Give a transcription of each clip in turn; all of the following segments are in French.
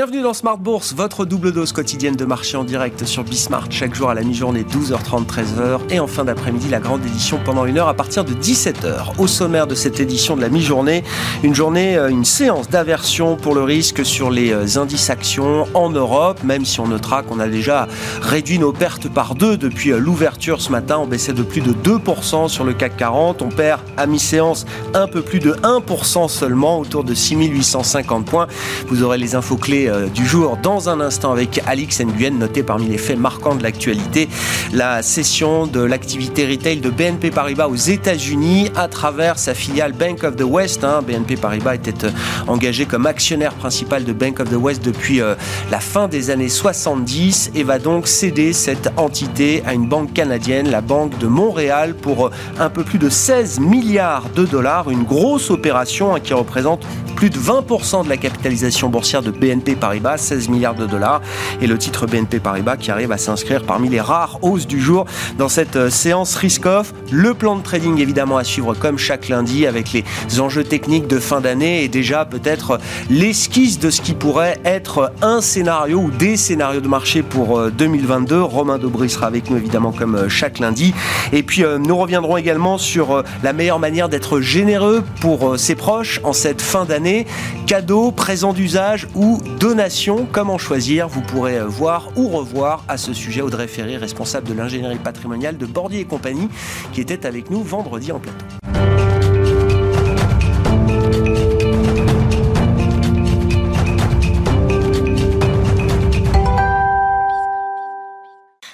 Bienvenue dans Smart Bourse, votre double dose quotidienne de marché en direct sur Bismart, chaque jour à la mi-journée 12h30, 13h et en fin d'après-midi la grande édition pendant une heure à partir de 17h. Au sommaire de cette édition de la mi-journée, une journée, euh, une séance d'aversion pour le risque sur les euh, indices actions en Europe, même si on notera qu'on a déjà réduit nos pertes par deux depuis euh, l'ouverture ce matin, on baissait de plus de 2% sur le CAC 40, on perd à mi-séance un peu plus de 1% seulement, autour de 6850 points. Vous aurez les infos clés euh, du jour dans un instant avec Alix Nguyen, noté parmi les faits marquants de l'actualité, la cession de l'activité retail de BNP Paribas aux États-Unis à travers sa filiale Bank of the West. Hein. BNP Paribas était euh, engagé comme actionnaire principal de Bank of the West depuis euh, la fin des années 70 et va donc céder cette entité à une banque canadienne, la Banque de Montréal, pour un peu plus de 16 milliards de dollars. Une grosse opération hein, qui représente plus de 20% de la capitalisation boursière de BNP Paribas, 16 milliards de dollars. Et le titre BNP Paribas qui arrive à s'inscrire parmi les rares hausses du jour dans cette euh, séance risk-off. Le plan de trading évidemment à suivre comme chaque lundi avec les enjeux techniques de fin d'année et déjà peut-être l'esquisse de ce qui pourrait être un scénario ou des scénarios de marché pour 2022. Euh, Romain Dobry sera avec nous évidemment comme euh, chaque lundi. Et puis nous reviendrons également sur la meilleure manière d'être généreux pour ses proches en cette fin d'année. Cadeaux, présents d'usage ou donation. Comment choisir Vous pourrez euh, voir ou revoir à ce sujet Audrey Ferry, responsable de l'ingénierie patrimoniale de Bordier et compagnie, qui était avec nous vendredi en plateau.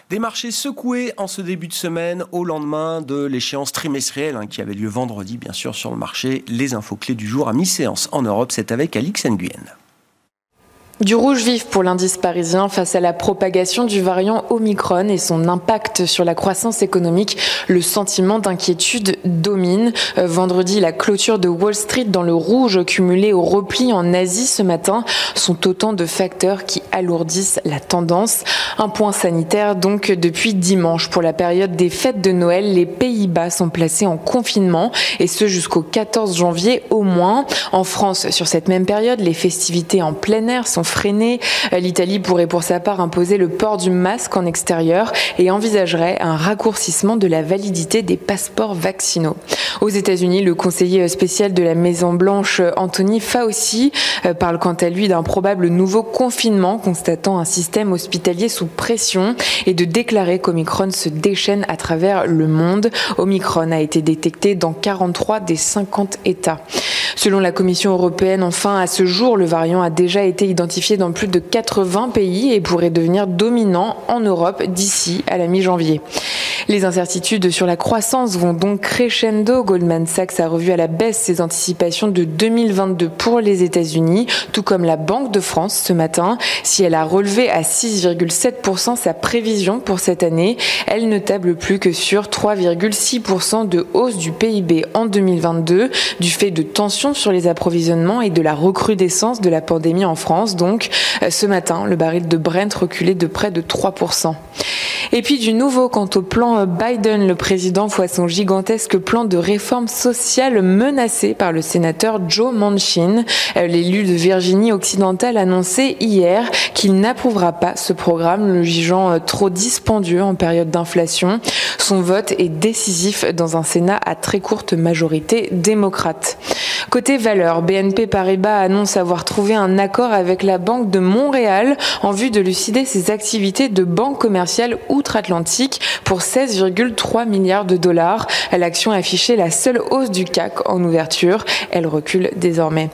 Des marchés secoués en ce début de semaine au lendemain de l'échéance trimestrielle hein, qui avait lieu vendredi, bien sûr, sur le marché. Les infos clés du jour à mi-séance en Europe, c'est avec Alix Nguyen. Du rouge vif pour l'indice parisien face à la propagation du variant Omicron et son impact sur la croissance économique. Le sentiment d'inquiétude domine. Euh, vendredi, la clôture de Wall Street dans le rouge cumulé au repli en Asie ce matin sont autant de facteurs qui alourdissent la tendance. Un point sanitaire donc depuis dimanche. Pour la période des fêtes de Noël, les Pays-Bas sont placés en confinement et ce jusqu'au 14 janvier au moins. En France, sur cette même période, les festivités en plein air sont freiner. Euh, L'Italie pourrait pour sa part imposer le port du masque en extérieur et envisagerait un raccourcissement de la validité des passeports vaccinaux. Aux États-Unis, le conseiller spécial de la Maison Blanche, Anthony Fauci, euh, parle quant à lui d'un probable nouveau confinement, constatant un système hospitalier sous pression et de déclarer qu'Omicron se déchaîne à travers le monde. Omicron a été détecté dans 43 des 50 États. Selon la Commission européenne, enfin, à ce jour, le variant a déjà été identifié dans plus de 80 pays et pourrait devenir dominant en Europe d'ici à la mi-janvier. Les incertitudes sur la croissance vont donc crescendo. Goldman Sachs a revu à la baisse ses anticipations de 2022 pour les États-Unis, tout comme la Banque de France ce matin. Si elle a relevé à 6,7% sa prévision pour cette année, elle ne table plus que sur 3,6% de hausse du PIB en 2022 du fait de tensions sur les approvisionnements et de la recrudescence de la pandémie en France. Donc, ce matin, le baril de Brent reculait de près de 3%. Et puis du nouveau quant au plan Biden, le président voit son gigantesque plan de réforme sociale menacé par le sénateur Joe Manchin. L'élu de Virginie occidentale annonçait hier qu'il n'approuvera pas ce programme, le jugeant trop dispendieux en période d'inflation. Son vote est décisif dans un Sénat à très courte majorité démocrate. Côté valeur, BNP Paribas annonce avoir trouvé un accord avec la Banque de Montréal en vue de lucider ses activités de banque commerciale outre-Atlantique pour 16,3 milliards de dollars. L'action affichait la seule hausse du CAC en ouverture. Elle recule désormais.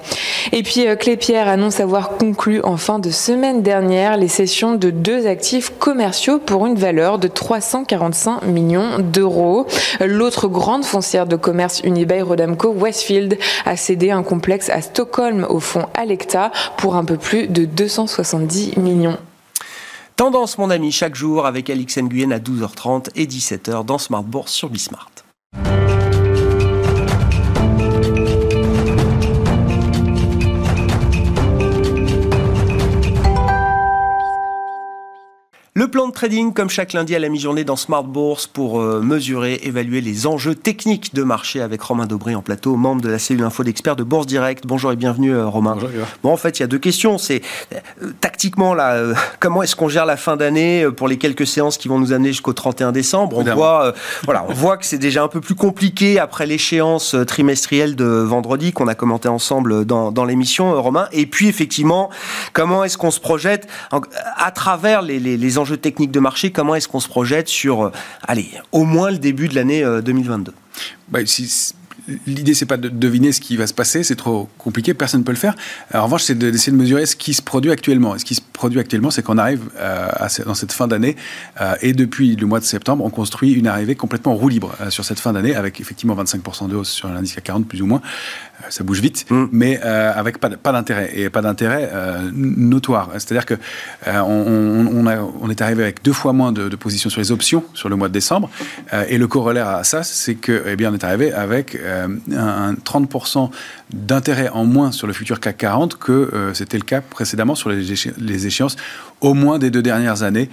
Et puis euh, Clépierre annonce avoir conclu en fin de semaine dernière les cessions de deux actifs commerciaux pour une valeur de 345 millions d'euros. L'autre grande foncière de commerce Unibail Rodamco Westfield a cédé un complexe à Stockholm au fonds Alecta pour un peu plus de 270 millions. Tendance, mon ami, chaque jour avec Alix Nguyen à 12h30 et 17h dans Smart Bourse sur Bismart. Le plan de trading, comme chaque lundi à la mi-journée dans Smart Bourse, pour euh, mesurer, évaluer les enjeux techniques de marché avec Romain Dobré en plateau, membre de la cellule info d'experts de Bourse Direct. Bonjour et bienvenue, euh, Romain. Bonjour. Bon, en fait, il y a deux questions. C'est euh, tactiquement, là, comment est-ce qu'on gère la fin d'année pour les quelques séances qui vont nous amener jusqu'au 31 décembre? On voit, voilà, on voit que c'est déjà un peu plus compliqué après l'échéance trimestrielle de vendredi qu'on a commenté ensemble dans, dans l'émission, Romain. Et puis, effectivement, comment est-ce qu'on se projette à travers les, les, les enjeux techniques de marché, comment est-ce qu'on se projette sur, euh, allez, au moins le début de l'année 2022 euh, L'idée, c'est pas de deviner ce qui va se passer, c'est trop compliqué, personne ne peut le faire. En revanche, c'est d'essayer de mesurer ce qui se produit actuellement. Et ce qui se produit actuellement, c'est qu'on arrive euh, dans cette fin d'année, et depuis le mois de septembre, on construit une arrivée complètement roue libre sur cette fin d'année, avec effectivement 25% de hausse sur l'indice CAC 40, plus ou moins, euh, ça bouge vite, mm. mais euh, avec pas, pas d'intérêt et pas d'intérêt euh, notoire. C'est-à-dire que on, on, est arrivé avec deux fois moins de, positions sur les options sur le mois de décembre, et le corollaire à ça, c'est que eh bien on est arrivé avec un, 30% d'intérêt en moins sur le futur CAC 40 que c'était le cas précédemment sur les, échéances au moins des deux dernières années.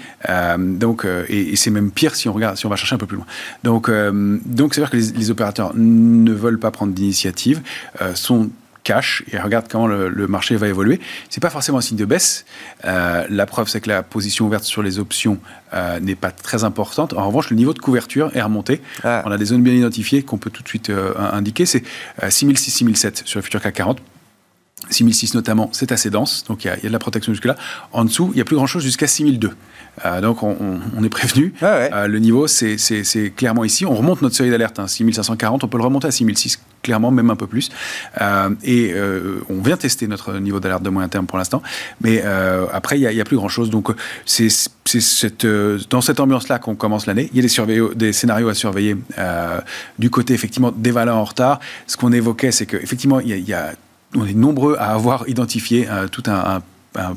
donc, et, c'est même pire si on regarde, si on va chercher un peu plus loin. Donc, c'est-à-dire que les, les, opérateurs ne veulent pas prendre d'initiative. Euh, sont cash et regarde comment le, marché va évoluer. C'est pas forcément un signe de baisse. Euh, la preuve, c'est que la position ouverte sur les options euh, n'est pas très importante. En revanche, le niveau de couverture est remonté. Ah. On a des zones bien identifiées qu'on peut tout de suite indiquer. C'est 6006-6007 sur le futur CAC 40. 6006 notamment, c'est assez dense, donc il y, a de la protection jusque-là. En dessous, il n'y a plus grand-chose jusqu'à 6002. Euh, donc on, est prévenu. Ah euh, le niveau, c'est clairement ici. On remonte notre série d'alerte, hein, 6540, on peut le remonter à 6006, clairement, même un peu plus. Euh, et on vient tester notre niveau d'alerte de moyen terme pour l'instant. Mais après, il n'y a, plus grand-chose. Donc c'est dans cette ambiance-là qu'on commence l'année. Il y a des, des scénarios à surveiller du côté, effectivement, des valeurs en retard. Ce qu'on évoquait, c'est qu'effectivement, il y a on est nombreux à avoir identifié euh, tout un un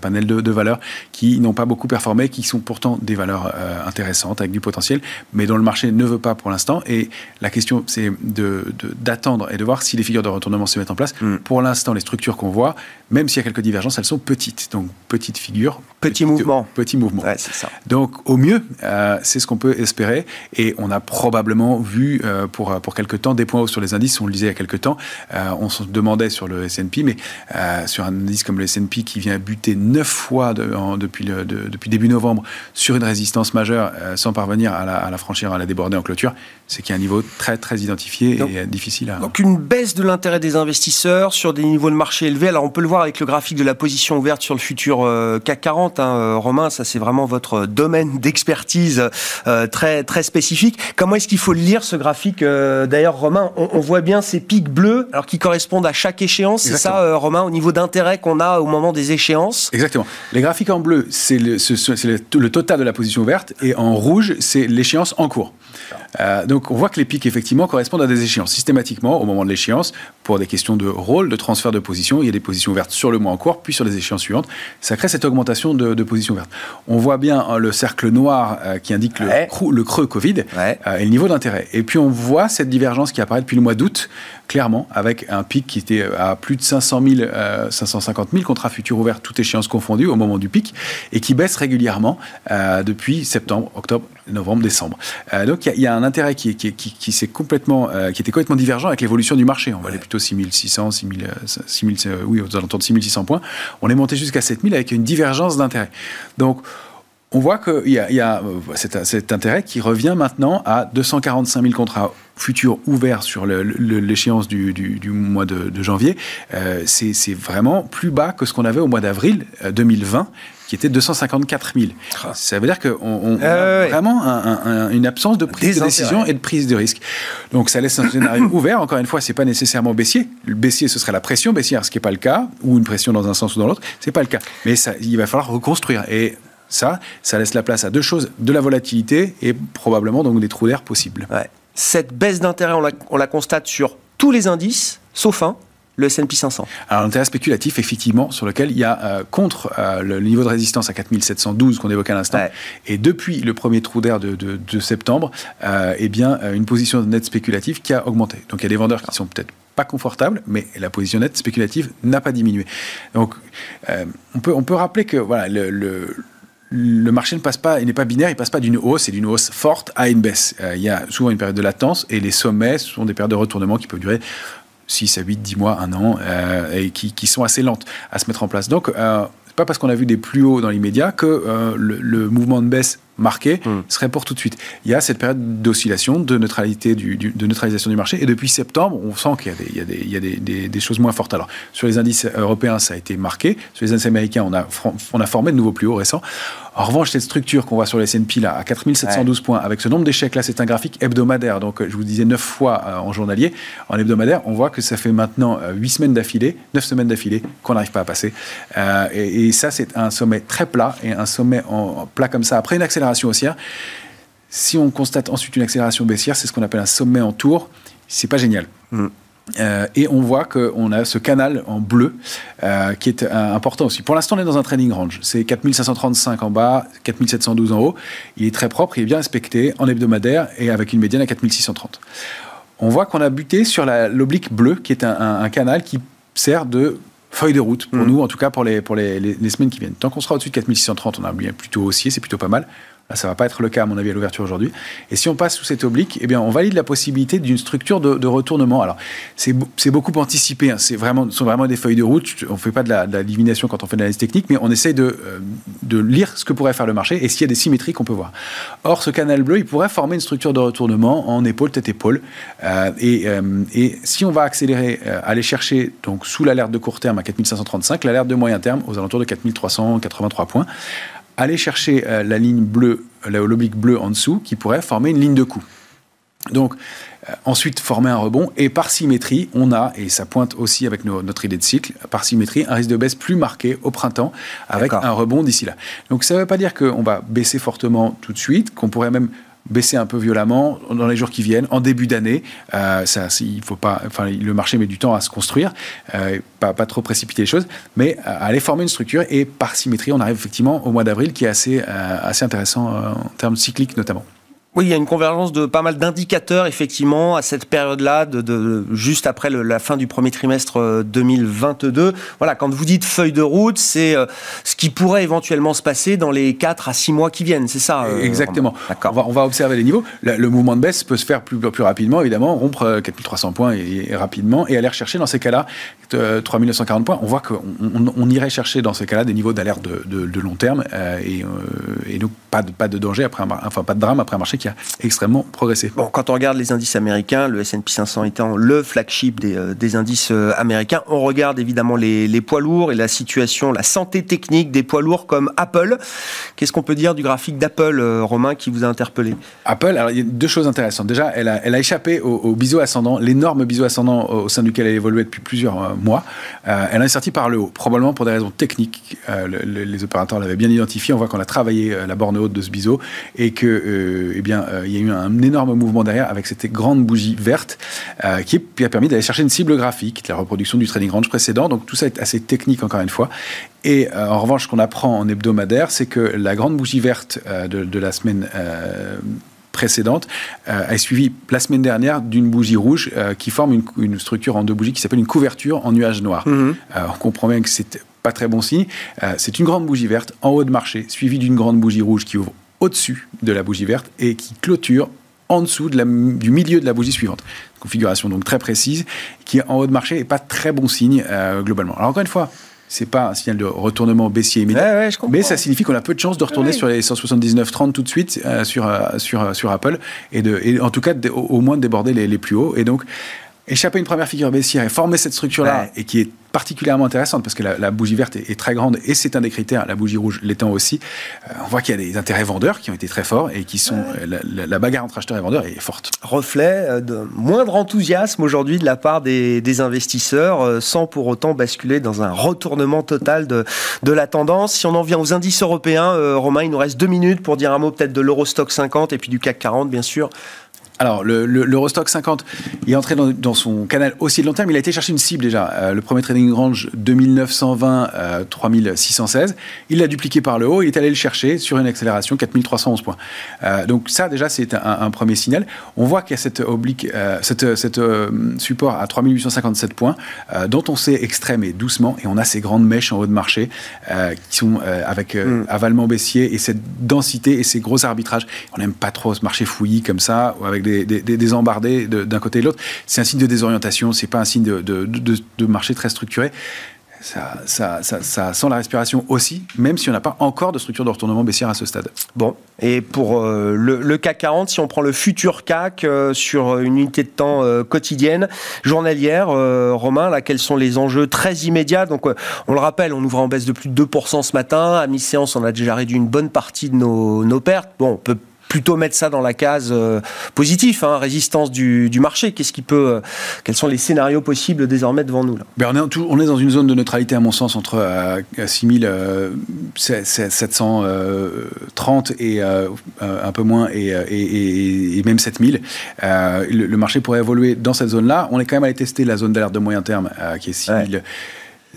panel de, valeurs qui n'ont pas beaucoup performé, qui sont pourtant des valeurs euh, intéressantes avec du potentiel, mais dont le marché ne veut pas pour l'instant. Et la question, c'est d'attendre de, et de voir si les figures de retournement se mettent en place. Hmm. Pour l'instant, les structures qu'on voit, même s'il y a quelques divergences, elles sont petites. Donc, petites figures. Petit mouvement. Petit mouvement. Ouais, ça. Donc, au mieux, euh, c'est ce qu'on peut espérer. Et on a probablement vu euh, pour, pour quelques temps des points hauts sur les indices. On le disait il y a quelques temps. on se demandait sur le S&P, mais sur un indice comme le S&P qui vient buter neuf fois depuis, le, depuis début novembre sur une résistance majeure euh, sans parvenir à la, à la, franchir, à la déborder en clôture, c'est qu'il y a un niveau très très identifié et difficile à... Donc une baisse de l'intérêt des investisseurs sur des niveaux de marché élevés. Alors on peut le voir avec le graphique de la position ouverte sur le futur euh, CAC 40. Hein, euh, Romain, ça c'est vraiment votre domaine d'expertise très, très spécifique. Comment est-ce qu'il faut lire ce graphique D'ailleurs, Romain, on, voit bien ces pics bleus alors qui correspondent à chaque échéance. C'est ça, Romain, au niveau d'intérêt qu'on a au moment des échéances? Exactement. Les graphiques en bleu, c'est le, le, total de la position ouverte, et en rouge, c'est l'échéance en cours. Euh, donc on voit que les pics, effectivement, correspondent à des échéances. Systématiquement, au moment de l'échéance, pour des questions de rôle, de transfert de position, il y a des positions ouvertes sur le mois en cours, puis sur les échéances suivantes. Ça crée cette augmentation de, de positions ouvertes. On voit bien hein, le cercle noir euh, qui indique le, creux Covid euh, et le niveau d'intérêt. Et puis on voit cette divergence qui apparaît depuis le mois d'août, clairement, avec un pic qui était à plus de 500 000, 550 000 contrats futurs ouverts, toutes échéances confondues, au moment du pic, et qui baisse régulièrement depuis septembre, octobre, novembre, décembre. donc il y, a un intérêt qui, qui, qui, qui s'est complètement, qui était complètement divergent avec l'évolution du marché. On va aller plutôt 6600, 6000, 6000, oui, aux alentours de 6600 points. On est monté jusqu'à 7000 avec une divergence d'intérêt. Donc, on voit qu'il y a, il y a cet, intérêt qui revient maintenant à 245 000 contrats futurs ouverts sur l'échéance du, du, mois de, janvier. Euh, c'est vraiment plus bas que ce qu'on avait au mois d'avril 2020 euh, qui était 254 000. Ah. Ça veut dire qu'on on a vraiment une absence de prise de décision et de prise de risque. Donc ça laisse un scénario ouvert. Encore une fois, c'est pas nécessairement baissier. Le baissier, ce serait la pression baissière, ce qui n'est pas le cas, ou une pression dans un sens ou dans l'autre. C'est pas le cas. Mais ça, il va falloir reconstruire. Et ça, ça laisse la place à deux choses de la volatilité et probablement donc des trous d'air possibles. Cette baisse d'intérêt, on la, constate sur tous les indices, sauf un, le S&P 500 Alors l'intérêt spéculatif, effectivement, sur lequel il y a euh, contre euh, le niveau de résistance à 4712 qu'on évoquait à l'instant, et depuis le premier trou d'air de, septembre, euh, eh bien une position nette spéculative qui a augmenté. Donc il y a des vendeurs qui sont peut-être pas confortables, mais la position nette spéculative n'a pas diminué. Donc on, peut, on peut rappeler que voilà, le le marché ne passe pas, il n'est pas binaire, il passe pas d'une hausse et d'une hausse forte à une baisse. Euh, il y a souvent une période de latence et les sommets sont des périodes de retournement qui peuvent durer 6 à 8, 10 mois, un an, euh, et qui, sont assez lentes à se mettre en place. Donc, euh, pas parce qu'on a vu des plus hauts dans l'immédiat que euh, le, le, mouvement de baisse marqué mm. serait pour tout de suite. Il y a cette période d'oscillation, de neutralité, du, du, de neutralisation du marché. Et depuis septembre, on sent qu'il y a, des, il y a, des, il y a des, des, choses moins fortes. Alors, sur les indices européens, ça a été marqué. Sur les indices américains, on a, on a formé de nouveaux plus hauts récents. En revanche, cette structure qu'on voit sur les S&P là, à 4712 ouais. points, avec ce nombre d'échecs là, c'est un graphique hebdomadaire. Donc, je vous disais 9 fois euh, en journalier. En hebdomadaire, on voit que ça fait maintenant euh, 8 semaines d'affilée, 9 semaines d'affilée qu'on n'arrive pas à passer. Euh, et, et, ça, c'est un sommet très plat et un sommet en, en plat comme ça. Après une accélération haussière, si on constate ensuite une accélération baissière, c'est ce qu'on appelle un sommet en tour. C'est pas génial. Mm. Euh, et on voit qu'on a ce canal en bleu euh, qui est euh, important aussi. Pour l'instant, on est dans un trading range. C'est 4535 en bas, 4712 en haut. Il est très propre, il est bien respecté en hebdomadaire et avec une médiane à 4630. On voit qu'on a buté sur l'oblique bleu qui est un, un, un, canal qui sert de feuille de route pour mmh. nous, en tout cas pour, les, pour les, les, les semaines qui viennent. Tant qu'on sera au-dessus de 4630, on a bien plutôt haussier, c'est plutôt pas mal. Là, ça ne va pas être le cas, à mon avis, à l'ouverture aujourd'hui. Et si on passe sous cette oblique, eh bien, on valide la possibilité d'une structure de, retournement. Alors, c'est beaucoup anticipé. Hein. C'est vraiment, ce sont vraiment des feuilles de route. On ne fait pas de la, quand on fait de l'analyse technique, mais on essaye de, euh, de, lire ce que pourrait faire le marché et s'il y a des symétries qu'on peut voir. Or, ce canal bleu, il pourrait former une structure de retournement en épaule, tête-épaule. Euh, et, euh, et, si on va accélérer, aller chercher donc sous l'alerte de court terme à 4535, l'alerte de moyen terme aux alentours de 4383 points, aller chercher euh, la ligne bleue, l'oblique bleu en dessous, qui pourrait former une ligne de coup. Donc, euh, ensuite, former un rebond. Et par symétrie, on a, et ça pointe aussi avec nos, notre idée de cycle, par symétrie, un risque de baisse plus marqué au printemps, avec un rebond d'ici là. Donc, ça ne veut pas dire qu'on va baisser fortement tout de suite, qu'on pourrait même baisser un peu violemment dans les jours qui viennent, en début d'année. Euh, il faut pas, enfin, le marché met du temps à se construire, euh, pas, pas, trop précipiter les choses, mais euh, aller former une structure et par symétrie, on arrive effectivement au mois d'avril qui est assez, assez intéressant en termes cycliques notamment. Oui, il y a une convergence de pas mal d'indicateurs, effectivement, à cette période-là, de, de, juste après le, la fin du premier trimestre 2022. Voilà, quand vous dites feuille de route, c'est euh, ce qui pourrait éventuellement se passer dans les 4 à 6 mois qui viennent, c'est ça euh, Exactement. On va, on va, observer les niveaux. Le, le, mouvement de baisse peut se faire plus, plus rapidement, évidemment, rompre 4300 points et, et rapidement, et aller rechercher dans ces cas-là 3940 points. On voit qu'on on, on, irait chercher dans ces cas-là des niveaux d'alerte de, de, de, long terme, euh, et, et, donc pas de, pas de danger, après un, enfin pas de drame après un marché qui a extrêmement progressé. Bon, quand on regarde les indices américains, le S&P 500 étant le flagship des, euh, des indices euh, américains, on regarde évidemment les, les, poids lourds et la situation, la santé technique des poids lourds comme Apple. Qu'est-ce qu'on peut dire du graphique d'Apple, euh, Romain, qui vous a interpellé? Apple, alors il y a deux choses intéressantes. Déjà, elle a, elle a échappé au, au biseau ascendant, l'énorme biseau ascendant au sein duquel elle évoluait depuis plusieurs mois. Euh, elle est sortie par le haut, probablement pour des raisons techniques. Le, le, les opérateurs l'avaient bien identifié. On voit qu'on a travaillé la borne haute de ce biseau et que, eh bien, il y a eu un énorme mouvement derrière avec cette grande bougie verte euh, qui, qui, a permis d'aller chercher une cible graphique, la reproduction du trading range précédent. Donc tout ça est assez technique encore une fois. Et euh, en revanche, ce qu'on apprend en hebdomadaire, c'est que la grande bougie verte euh, de, de, la semaine précédente euh, est suivie la semaine dernière d'une bougie rouge euh, qui forme une, une, structure en deux bougies qui s'appelle une couverture en nuage noir. Mmh. Euh, on comprend bien que c'est pas très bon signe. c'est une grande bougie verte en haut de marché, suivie d'une grande bougie rouge qui ouvre au-dessus de la bougie verte et qui clôture en dessous de la, du milieu de la bougie suivante. Configuration donc très précise, qui en haut de marché n'est pas très bon signe euh, globalement. Alors encore une fois, c'est pas un signal de retournement baissier immédiat, ouais, ouais, mais ça signifie qu'on a peu de chances de retourner ouais. sur les 179,30 tout de suite euh, sur, euh, sur, sur Apple et, de, et en tout cas de, au, au, moins de déborder les, les plus hauts. Et donc échapper à une première figure baissière et former cette structure-là, ouais. et qui est particulièrement intéressante parce que la, la bougie verte est, est, très grande et c'est un des critères, la bougie rouge l'étant aussi. Euh, on voit qu'il y a des intérêts vendeurs qui ont été très forts et qui sont. Ouais. La, la, la, bagarre entre acheteurs et vendeurs est forte. Reflet euh, de moindre enthousiasme aujourd'hui de la part des, des, investisseurs euh, sans pour autant basculer dans un retournement total de, de la tendance. Si on en vient aux indices européens, euh, Romain, il nous reste deux minutes pour dire un mot peut-être de l'Eurostock 50 et puis du CAC 40, bien sûr. Alors, le, l'Eurostock 50 est entré dans, son canal aussi de long terme. Il a été chercher une cible déjà. Euh, le premier trading range 2920, 3616. Il l'a dupliqué par le haut. Il est allé le chercher sur une accélération 4311 points. Euh, donc ça, déjà, c'est un, premier signal. On voit qu'il y a cette oblique, euh, cette, cette support à 3857 points, dont on sait extrême et doucement. Et on a ces grandes mèches en haut de marché qui sont avec mm. avalement baissier et cette densité et ces gros arbitrages. On n'aime pas trop ce marché fouillis comme ça, avec des des, embardés d'un côté et de l'autre. C'est un signe de désorientation, c'est pas un signe de, marché très structuré. Ça, ça, sent la respiration aussi, même si on n'a pas encore de structure de retournement baissière à ce stade. Bon, et pour euh, le, CAC 40, si on prend le futur CAC euh, sur une unité de temps euh, quotidienne, journalière, Romain, là, quels sont les enjeux très immédiats? Donc, on le rappelle, on ouvre en baisse de plus de 2% ce matin. À mi-séance, on a déjà réduit une bonne partie de nos, nos pertes. Bon, on peut plutôt mettre ça dans la case euh, positive, hein, résistance du, marché. Qu'est-ce qui peut, euh, quels sont les scénarios possibles désormais devant nous là? Ben on, est on, est dans une zone de neutralité à mon sens entre euh, 6730 euh, et un peu moins et, même 7000. Le, marché pourrait évoluer dans cette zone-là. On est quand même allé tester la zone d'alerte de moyen terme qui est 6000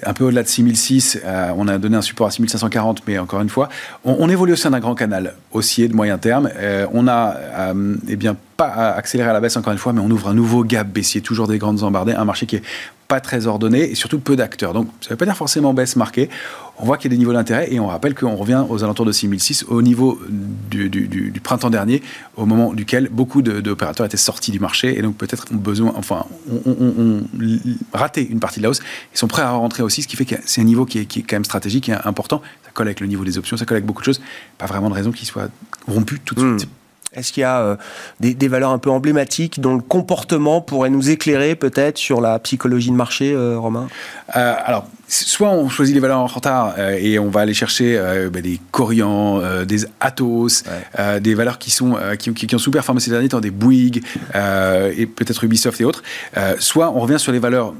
un peu au-delà de 6006, euh, on a donné un support à 6540, mais encore une fois, on, évolue au sein d'un grand canal haussier de moyen terme. Euh, on a, euh, eh bien, pas accéléré à la baisse encore une fois, mais on ouvre un nouveau gap baissier, toujours des grandes embardées, un marché qui est très ordonné et surtout peu d'acteurs. Donc ça ne veut pas dire forcément baisse marquée. On voit qu'il y a des niveaux d'intérêt et on rappelle qu'on revient aux alentours de 6006 au niveau du, printemps dernier, au moment duquel beaucoup d'opérateurs étaient sortis du marché et donc peut-être ont besoin, enfin, ont, raté une partie de la hausse. Ils sont prêts à rentrer aussi, ce qui fait que c'est un niveau qui est, quand même stratégique et important. Ça colle avec le niveau des options, ça colle avec beaucoup de choses. Pas vraiment de raison qu'il soit rompu tout de hmm. suite. Est-ce qu'il y a euh, des, valeurs un peu emblématiques dont le comportement pourrait nous éclairer peut-être sur la psychologie de marché, euh, Romain? Euh, soit on choisit les valeurs en retard euh, et on va aller chercher euh, bah, des Corian, euh, des Atos, des valeurs qui sont qui, qui, ont sous-performé ces derniers temps, des Bouygues et peut-être Ubisoft et autres. soit on revient sur les valeurs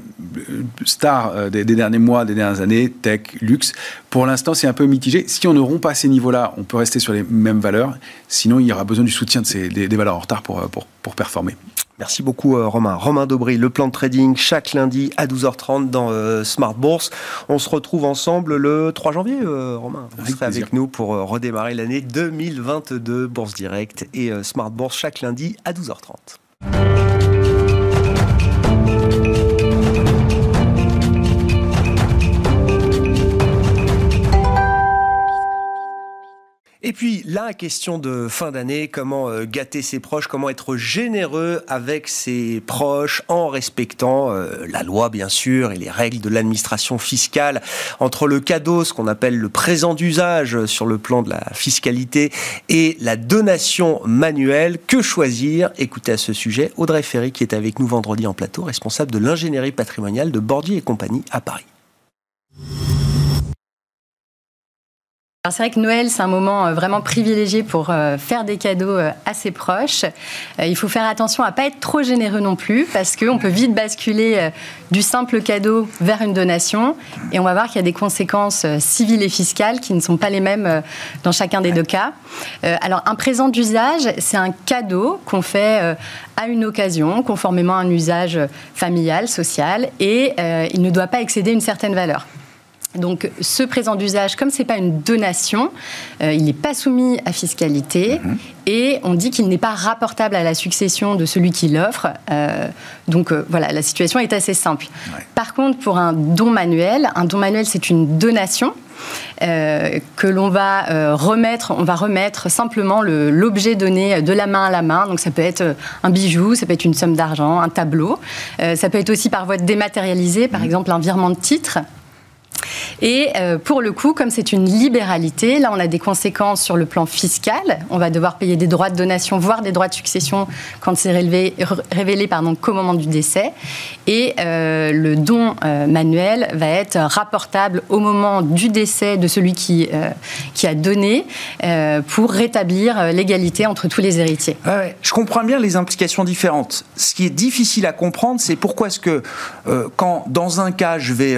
stars des, derniers mois, des dernières années, tech, luxe. Pour l'instant, c'est un peu mitigé. Si on ne rompt pas ces niveaux-là, on peut rester sur les mêmes valeurs. Sinon, il y aura besoin du soutien de ces, des, valeurs en retard pour, pour, pour performer. Merci beaucoup euh, Romain. Romain Daubry, le plan de trading chaque lundi à 12h30 dans euh, Smart Bourse. On se retrouve ensemble le 3 janvier, euh, Romain. Vous serez avec nous pour redémarrer l'année 2022, Bourse Direct et Smart Bourse chaque lundi à 12h30. Et puis la question de fin d'année, comment euh, gâter ses proches, comment être généreux avec ses proches en respectant euh, la loi bien sûr et les règles de l'administration fiscale entre le cadeau, ce qu'on appelle le présent d'usage sur le plan de la fiscalité et la donation manuelle. Que choisir? Écoutez à ce sujet Audrey Ferry qui est avec nous vendredi en plateau, responsable de l'ingénierie patrimoniale de Bordier et compagnie à Paris. C'est vrai que Noël, c'est un moment euh, vraiment privilégié pour euh, faire des cadeaux euh, à ses proches. Il faut faire attention à pas être trop généreux non plus, parce qu'on peut vite basculer du simple cadeau vers une donation, et on va voir qu'il y a des conséquences civiles et fiscales qui ne sont pas les mêmes dans chacun des deux cas. Alors, un présent d'usage, c'est un cadeau qu'on fait à une occasion, conformément à un usage familial, social, et il ne doit pas excéder une certaine valeur. Donc ce présent d'usage, comme ce n'est pas une donation, euh, il n'est pas soumis à fiscalité mhm. et on dit qu'il n'est pas rapportable à la succession de celui qui l'offre. Euh, donc euh, voilà, la situation est assez simple. Par contre, pour un don manuel, un don manuel c'est une donation. que l'on va remettre, on va remettre simplement l'objet donné de la main à la main. Donc ça peut être un bijou, ça peut être une somme d'argent, un tableau. ça peut être aussi par voie dématérialisée, par mhm. exemple un virement de titre. Et euh, pour le coup, comme c'est une libéralité, là, on a des conséquences sur le plan fiscal. On va devoir payer des droits de donation, voire des droits de succession quand c'est révélé, pardon, qu'au moment du décès. Et euh, le don euh, manuel va être rapportable au moment du décès de celui qui, qui a donné pour rétablir l'égalité entre tous les héritiers. je comprends bien les implications différentes. Ce qui est difficile à comprendre, c'est pourquoi est-ce que quand dans un cas je vais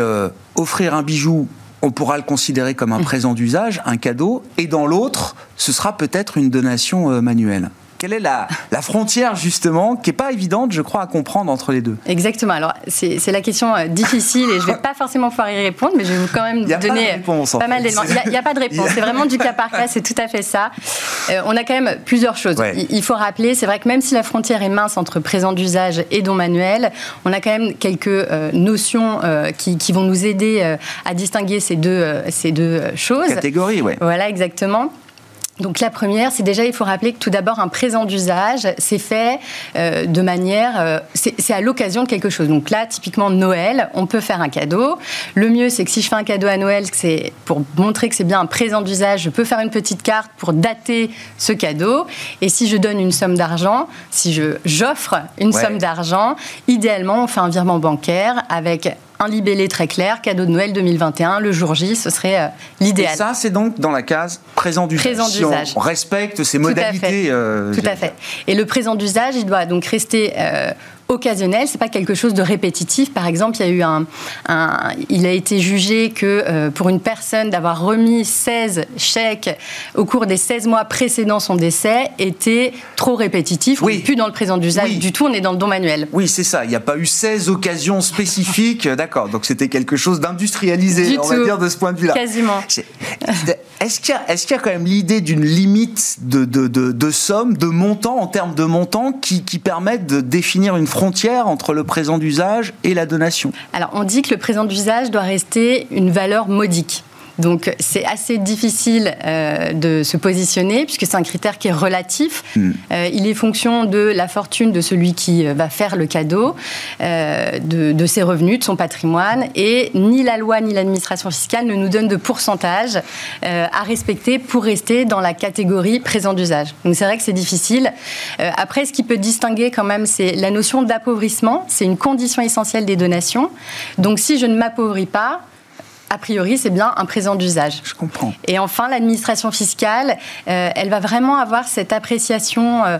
offrir un bijou, on pourra le considérer comme un mm. présent d'usage, un cadeau, et dans l'autre, ce sera peut-être une donation euh, manuelle. Quelle est la, la frontière justement qui est pas évidente, je crois, à comprendre entre les deux? Exactement. Alors c'est la question euh, difficile et je vais pas forcément pouvoir y répondre, mais je vais vous quand même donner pas, mal d'éléments. Il n'y a, pas de réponse. C'est vraiment du cas par cas. C'est tout à fait ça. Euh, on a quand même plusieurs choses. Il, faut rappeler, c'est vrai que même si la frontière est mince entre présent d'usage et don manuel, on a quand même quelques euh, notions qui, qui, vont nous aider à distinguer ces deux, ces deux choses. Catégories, oui. Voilà, exactement. Donc la première, c'est déjà, il faut rappeler que tout d'abord, un présent d'usage, c'est fait euh, de manière, euh, c'est à l'occasion de quelque chose. Donc là, typiquement Noël, on peut faire un cadeau. Le mieux, c'est que si je fais un cadeau à Noël, c'est pour montrer que c'est bien un présent d'usage, je peux faire une petite carte pour dater ce cadeau. Et si je donne une somme d'argent, si je j'offre une somme d'argent, idéalement, on fait un virement bancaire avec un libellé très clair, cadeau de Noël 2021, le jour J, ce serait euh, l'idéal. Et ça, c'est donc dans la case présent d'usage. Présent d'usage. on respecte ces modalités. Tout à fait. Euh, Tout à fait. Et le présent d'usage, il doit donc rester euh, occasionnel, c'est pas quelque chose de répétitif. Par exemple, il y a eu un, il a été jugé que euh, pour une personne d'avoir remis 16 chèques au cours des 16 mois précédant son décès était trop répétitif. Oui. On n'est plus dans le présent d'usage du tout, on est dans le don manuel. Oui, c'est ça. Il n'y a pas eu 16 occasions spécifiques. D'accord. Donc c'était quelque chose d'industrialisé, on va dire, de ce point de vue-là. Quasiment. Est-ce qu'il y, y, a quand même l'idée d'une limite de, de, de, de, somme, de montant, en termes de montant, qui, qui permettent de définir une frontière entre le présent d'usage et la donation Alors, on dit que le présent d'usage doit rester une valeur modique. Donc c'est assez difficile euh, de se positionner puisque c'est un critère qui est relatif. Hmm. Euh, il est fonction de la fortune de celui qui euh, va faire le cadeau, de, ses revenus, de son patrimoine, et ni la loi ni l'administration fiscale ne nous donnent de pourcentage à respecter pour rester dans la catégorie présent d'usage. Donc c'est vrai que c'est difficile. après, ce qui peut distinguer quand même, c'est la notion d'appauvrissement. C'est une condition essentielle des donations. Donc si je ne m'appauvris pas, a priori, c'est bien un présent d'usage. Je comprends. Et enfin, l'administration fiscale, euh, elle va vraiment avoir cette appréciation. Euh,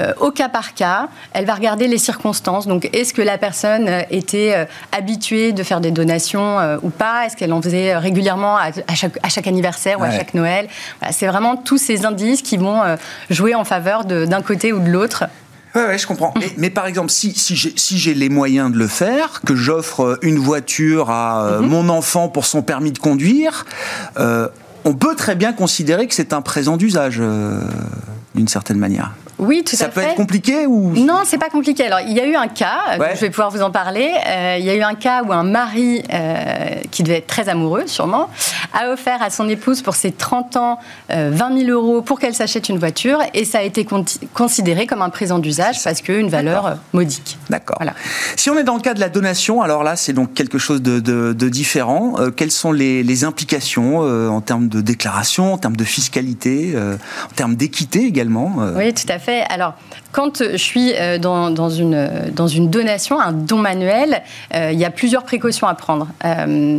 euh, au cas par cas, elle va regarder les circonstances. Donc, est-ce que la personne était habituée de faire des donations ou pas? Est-ce qu'elle en faisait régulièrement à, chaque, anniversaire ou à chaque Noël? C'est vraiment tous ces indices qui vont jouer en faveur d'un côté ou de l'autre. Oui, ouais, je comprends. Mais, par exemple, si, si j'ai si les moyens de le faire, que j'offre euh, une voiture à euh, mhm. mon enfant pour son permis de conduire, euh, on peut très bien considérer que c'est un présent d'usage, d'une certaine manière. Oui, tout ça à fait. Ça peut être compliqué ou Non, c'est pas compliqué. Alors, il y a eu un cas, je vais pouvoir vous en parler. Euh, il y a eu un cas où un mari, euh, qui devait être très amoureux, sûrement, a offert à son épouse pour ses 30 ans 20 euh, 000 euros pour qu'elle s'achète une voiture et ça a été considéré comme un présent d'usage parce qu'une valeur modique. D'accord. Voilà. Si on est dans le cas de la donation, alors là, c'est donc quelque chose de, de, différent. quelles sont les, les implications en termes de déclaration, en termes de fiscalité, en termes d'équité également Oui, tout à fait. Alors, quand je suis euh, dans, une, dans une donation, un don manuel, euh, il y a plusieurs précautions à prendre. Euh,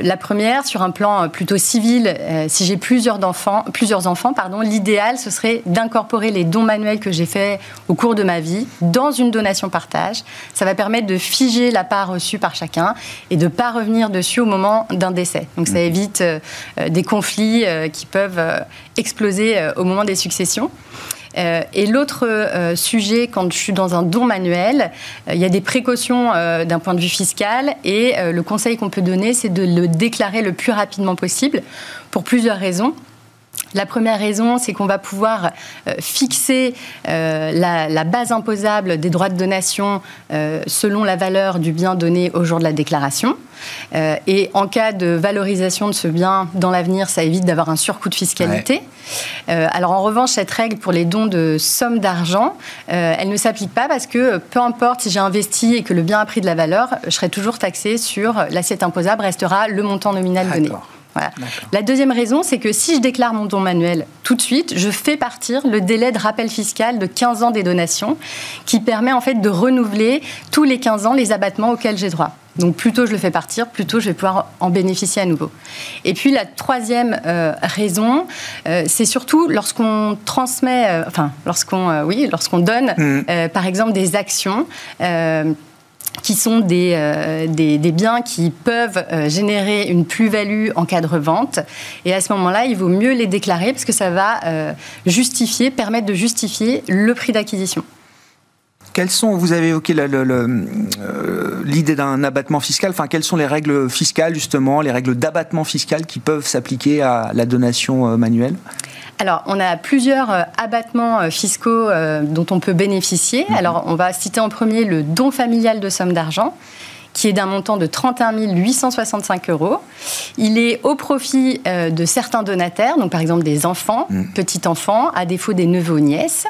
la première, sur un plan plutôt civil, si j'ai plusieurs enfants, plusieurs enfants pardon, l'idéal, ce serait d'incorporer les dons manuels que j'ai faits au cours de ma vie dans une donation partage. Ça va permettre de figer la part reçue par chacun et de ne pas revenir dessus au moment d'un décès. Donc ça mmh. évite des conflits qui peuvent exploser au moment des successions. Euh, et l'autre euh, sujet, quand je suis dans un don manuel, euh, il y a des précautions d'un point de vue fiscal et le conseil qu'on peut donner, c'est de le déclarer le plus rapidement possible pour plusieurs raisons. La première raison, c'est qu'on va pouvoir euh, fixer euh, la, base imposable des droits de donation euh, selon la valeur du bien donné au jour de la déclaration. et en cas de valorisation de ce bien dans l'avenir, ça évite d'avoir un surcoût de fiscalité. alors en revanche, cette règle pour les dons de sommes d'argent, elle ne s'applique pas parce que peu importe si j'ai investi et que le bien a pris de la valeur, je serai toujours taxé sur l'assiette imposable, restera le montant nominal donné. La deuxième raison, c'est que si je déclare mon don manuel tout de suite, je fais partir le délai de rappel fiscal de 15 ans des donations, qui permet en fait de renouveler tous les 15 ans les abattements auxquels j'ai droit. Donc plus tôt je le fais partir, plus tôt je vais pouvoir en bénéficier à nouveau. Et puis la troisième euh, raison, euh, c'est surtout lorsqu'on transmet, euh, enfin lorsqu'on, oui, lorsqu'on donne, mmh. par exemple des actions qui sont des, des, biens qui peuvent générer une plus-value en cas de revente. Et à ce moment-là, il vaut mieux les déclarer parce que ça va justifier, permettre de justifier le prix d'acquisition. Quelles sont, vous avez évoqué l'idée d'un abattement fiscal, enfin quelles sont les règles fiscales justement, les règles d'abattement fiscal qui peuvent s'appliquer à la donation manuelle? Alors, on a plusieurs euh, abattements euh, fiscaux euh, dont on peut bénéficier. Mhm. Alors, on va citer en premier le don familial de somme d'argent qui est d'un montant de 31 865 euros. Il est au profit de certains donataires, donc par exemple des enfants, mhm. petits-enfants, à défaut des neveux ou nièces.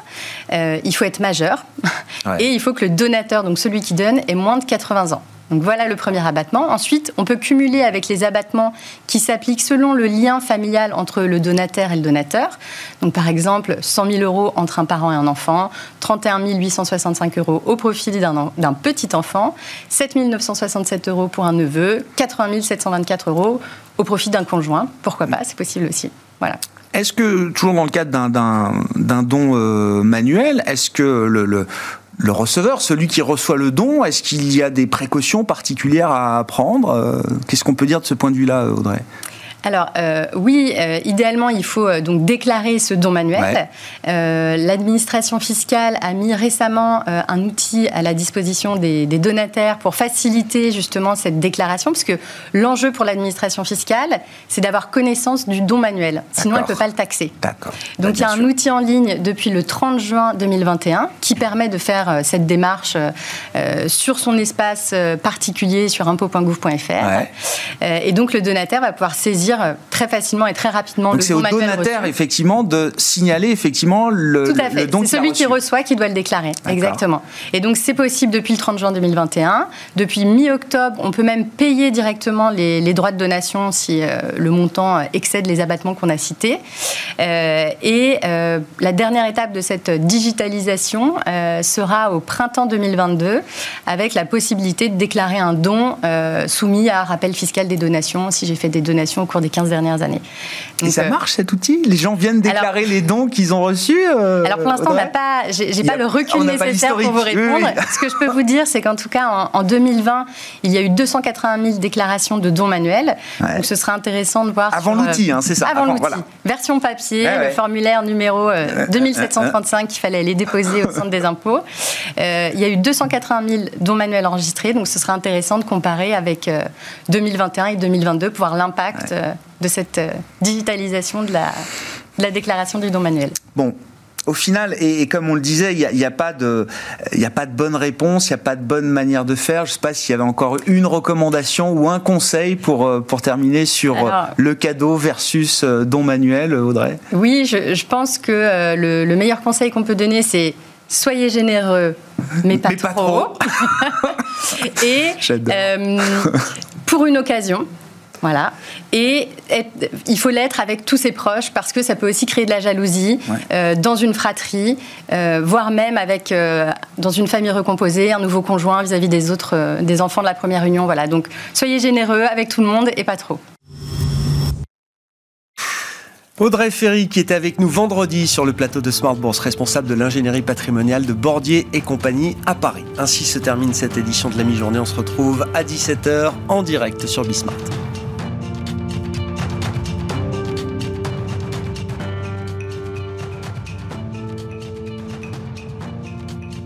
il faut être majeur et il faut que le donateur, donc celui qui donne, ait moins de 80 ans. Donc voilà le premier abattement. Ensuite, on peut cumuler avec les abattements qui s'appliquent selon le lien familial entre le donataire et le donateur. Donc par exemple, 100 000 euros entre un parent et un enfant, 31 865 euros au profit d'un petit enfant, 7 967 euros pour un neveu, 80 724 euros au profit d'un conjoint. Pourquoi pas, c'est possible aussi. Voilà. Est-ce que, toujours dans le cadre d'un don euh, manuel, est-ce que le, le receveur, celui qui reçoit le don, est-ce qu'il y a des précautions particulières à prendre? Euh, Qu'est-ce qu'on peut dire de ce point de vue-là, Audrey? Alors euh, oui, euh, idéalement, il faut euh, donc déclarer ce don manuel. L'administration fiscale a mis récemment un outil à la disposition des, donataires pour faciliter justement cette déclaration, parce que l'enjeu pour l'administration fiscale, c'est d'avoir connaissance du don manuel. Sinon, elle ne peut pas le taxer. Donc il y a un outil en ligne depuis le 30 juin 2021 qui permet de faire cette démarche sur son espace particulier sur impôt.gouv.fr. et donc le donataire va pouvoir saisir euh, très facilement et très rapidement Donc c'est au donateur effectivement de signaler effectivement le, Tout à fait. C'est celui qui reçoit qui doit le déclarer. Exactement. Et donc c'est possible depuis le 30 juin 2021. Depuis mi-octobre, on peut même payer directement les, droits de donation si euh, le montant euh, excède les abattements qu'on a cités. et la dernière étape de cette digitalisation sera au printemps 2022 avec la possibilité de déclarer un don soumis à rappel fiscal des donations si j'ai fait des donations au cours des 15 dernières années. et ça euh, marche cet outil? Les gens viennent déclarer les dons qu'ils ont reçus euh, Alors pour l'instant, on n'a pas, j'ai pas le recul nécessaire pour vous répondre. Ce que je peux vous dire, c'est qu'en tout cas, en, 2020, il y a eu 281 000 déclarations de dons manuels. Donc ce serait intéressant de voir. Avant l'outil, hein, c'est ça. Avant, l'outil. Version papier, le formulaire numéro 2735 qu'il fallait aller déposer au centre des impôts. il y a eu 280 000 dons manuels enregistrés. Donc ce serait intéressant de comparer avec 2021 et 2022 pour voir l'impact de cette euh, digitalisation de la, la déclaration du don manuel. Bon, au final, et, comme on le disait, il n'y a, a, pas de, a pas de bonne réponse, il n'y a pas de bonne manière de faire. Je ne sais pas s'il y avait encore une recommandation ou un conseil pour, euh, pour terminer sur euh, le cadeau versus don manuel, Audrey? Oui, je, pense que le, meilleur conseil qu'on peut donner, c'est soyez généreux, mais pas trop. et pour une occasion, voilà. Et il faut l'être avec tous ses proches parce que ça peut aussi créer de la jalousie euh, dans une fratrie, euh, voire même avec euh, dans une famille recomposée, un nouveau conjoint vis-à-vis des autres, des enfants de la première union. Voilà. Donc soyez généreux avec tout le monde et pas trop. Audrey Ferry qui était avec nous vendredi sur le plateau de Smart Bourse, responsable de l'ingénierie patrimoniale de Bordier et compagnie à Paris. Ainsi se termine cette édition de la mi-journée. On se retrouve à 17h en direct sur Bismart.